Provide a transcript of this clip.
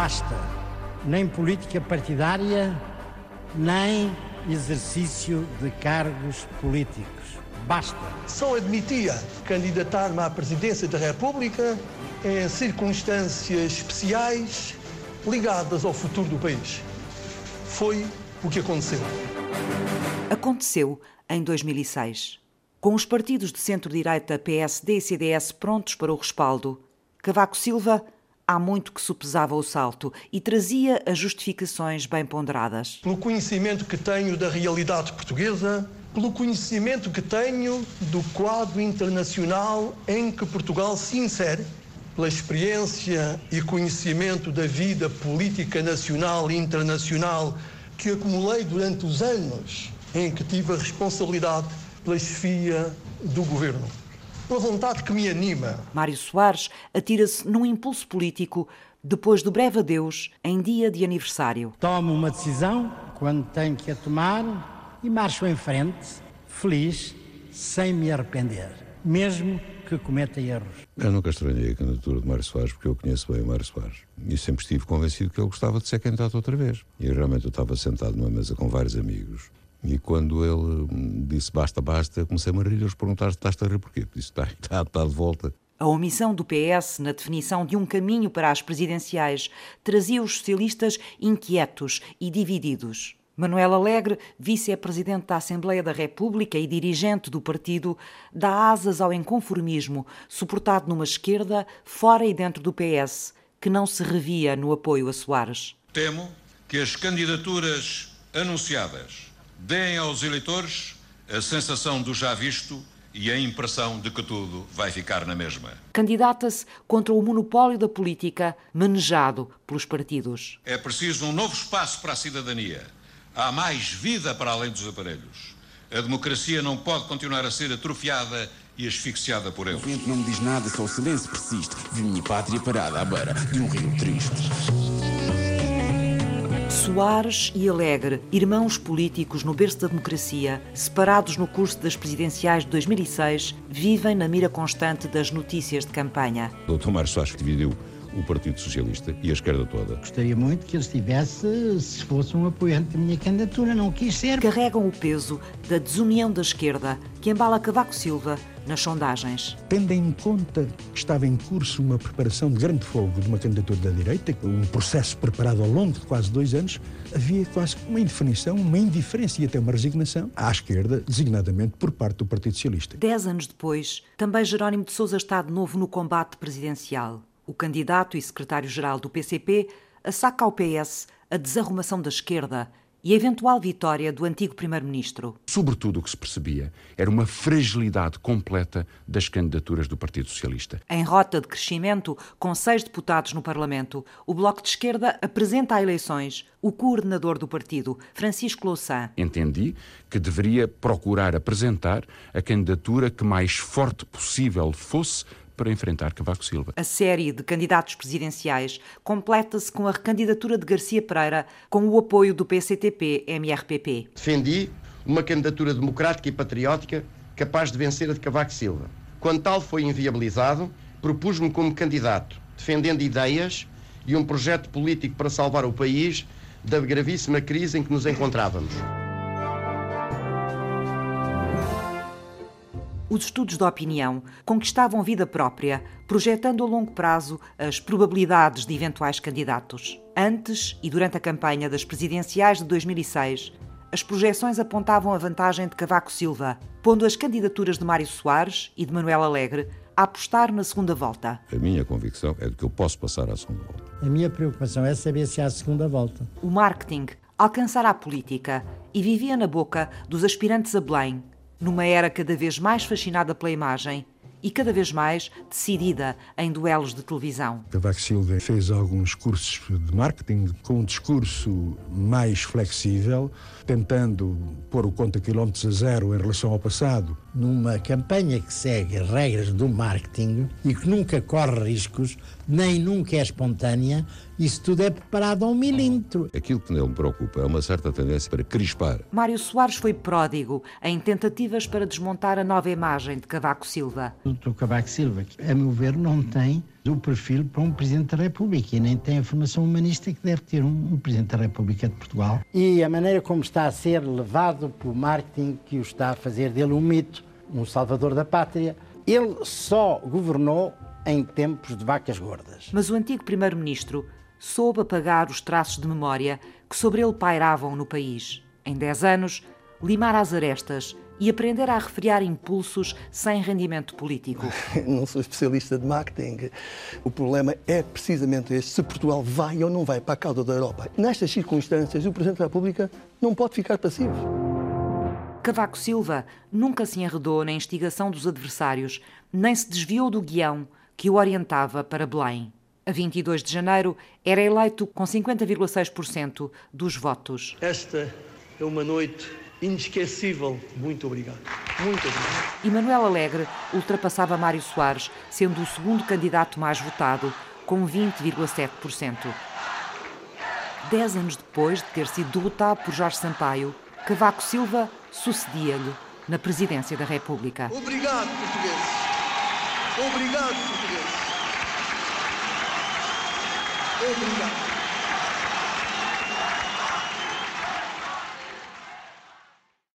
basta. Nem política partidária, nem exercício de cargos políticos. Basta. Só admitia candidatar-me à presidência da República em circunstâncias especiais ligadas ao futuro do país. Foi o que aconteceu. Aconteceu em 2006. Com os partidos de centro-direita PSD e CDS prontos para o respaldo, Cavaco Silva há muito que supesava o salto e trazia as justificações bem ponderadas. Pelo conhecimento que tenho da realidade portuguesa, pelo conhecimento que tenho do quadro internacional em que Portugal se insere, pela experiência e conhecimento da vida política nacional e internacional que acumulei durante os anos em que tive a responsabilidade pela chefia do governo. Pela vontade que me anima. Mário Soares atira-se num impulso político depois do breve adeus em dia de aniversário. Tomo uma decisão quando tenho que a tomar e marcho em frente, feliz, sem me arrepender, mesmo que cometa erros. Eu nunca estranhei a candidatura de Mário Soares porque eu conheço bem o Mário Soares. E sempre estive convencido que ele gostava de ser candidato outra vez. E realmente eu estava sentado numa mesa com vários amigos. E quando ele disse basta, basta, comecei a rir. Eles perguntaram se estás a rir porquê. Disse está, está, está de volta. A omissão do PS na definição de um caminho para as presidenciais trazia os socialistas inquietos e divididos. Manuel Alegre, vice-presidente da Assembleia da República e dirigente do partido, dá asas ao inconformismo, suportado numa esquerda, fora e dentro do PS, que não se revia no apoio a Soares. Temo que as candidaturas anunciadas deem aos eleitores a sensação do já visto e a impressão de que tudo vai ficar na mesma. Candidata-se contra o monopólio da política manejado pelos partidos. É preciso um novo espaço para a cidadania Há mais vida para além dos aparelhos. A democracia não pode continuar a ser atrofiada e asfixiada por eles. O vento não me diz nada, só o silêncio persiste. Vi minha pátria parada à beira de um rio triste. Soares e Alegre, irmãos políticos no berço da democracia, separados no curso das presidenciais de 2006, vivem na mira constante das notícias de campanha. O Dr. Mário Soares dividiu o Partido Socialista e a esquerda toda. Gostaria muito que ele estivesse, se fosse um apoiante da minha candidatura, não quis ser. Carregam o peso da desunião da esquerda que embala Cavaco Silva nas sondagens. Tendo em conta que estava em curso uma preparação de grande fogo de uma candidatura da direita, um processo preparado ao longo de quase dois anos, havia quase uma indefinição, uma indiferença e até uma resignação à esquerda, designadamente por parte do Partido Socialista. Dez anos depois, também Jerónimo de Sousa está de novo no combate presidencial. O candidato e secretário-geral do PCP assaca ao PS a desarrumação da esquerda e a eventual vitória do antigo primeiro-ministro. Sobretudo o que se percebia era uma fragilidade completa das candidaturas do Partido Socialista. Em rota de crescimento, com seis deputados no Parlamento, o Bloco de Esquerda apresenta a eleições o coordenador do partido, Francisco Louçã. Entendi que deveria procurar apresentar a candidatura que mais forte possível fosse para enfrentar Cavaco Silva. A série de candidatos presidenciais completa-se com a recandidatura de Garcia Pereira com o apoio do PCTP-MRPP. Defendi uma candidatura democrática e patriótica capaz de vencer a de Cavaco Silva. Quando tal foi inviabilizado, propus-me como candidato, defendendo ideias e um projeto político para salvar o país da gravíssima crise em que nos encontrávamos. Os estudos de opinião conquistavam vida própria, projetando a longo prazo as probabilidades de eventuais candidatos. Antes e durante a campanha das presidenciais de 2006, as projeções apontavam a vantagem de Cavaco Silva, pondo as candidaturas de Mário Soares e de Manuel Alegre a apostar na segunda volta. A minha convicção é de que eu posso passar à segunda volta. A minha preocupação é saber se há a segunda volta. O marketing alcançara a política e vivia na boca dos aspirantes a Belém, numa era cada vez mais fascinada pela imagem e cada vez mais decidida em duelos de televisão. Cavaco Silva fez alguns cursos de marketing com um discurso mais flexível, tentando pôr o conta quilómetros a zero em relação ao passado. Numa campanha que segue as regras do marketing e que nunca corre riscos, nem nunca é espontânea, isso tudo é preparado a um milímetro. Aquilo que não me preocupa é uma certa tendência para crispar. Mário Soares foi pródigo em tentativas para desmontar a nova imagem de Cavaco Silva. o Dr. Cavaco Silva, que, a meu ver, não tem o perfil para um Presidente da República e nem tem a formação humanista que deve ter um, um Presidente da República de Portugal. E a maneira como está a ser levado pelo marketing que o está a fazer dele um mito, um salvador da pátria, ele só governou em tempos de vacas gordas. Mas o antigo primeiro-ministro soube apagar os traços de memória que sobre ele pairavam no país. Em 10 anos, limar as arestas e aprender a refriar impulsos sem rendimento político. Não sou especialista de marketing. O problema é precisamente este: se Portugal vai ou não vai para a cauda da Europa. Nestas circunstâncias, o Presidente da República não pode ficar passivo. Cavaco Silva nunca se enredou na instigação dos adversários, nem se desviou do guião que o orientava para Belém. A 22 de janeiro era eleito com 50,6% dos votos. Esta é uma noite inesquecível. Muito obrigado. Muito obrigado. E Manuel Alegre ultrapassava Mário Soares, sendo o segundo candidato mais votado, com 20,7%. Dez anos depois de ter sido derrotado por Jorge Sampaio, Cavaco Silva sucedia-lhe na presidência da República. Obrigado, portugueses. Obrigado, portugueses. 我也听不懂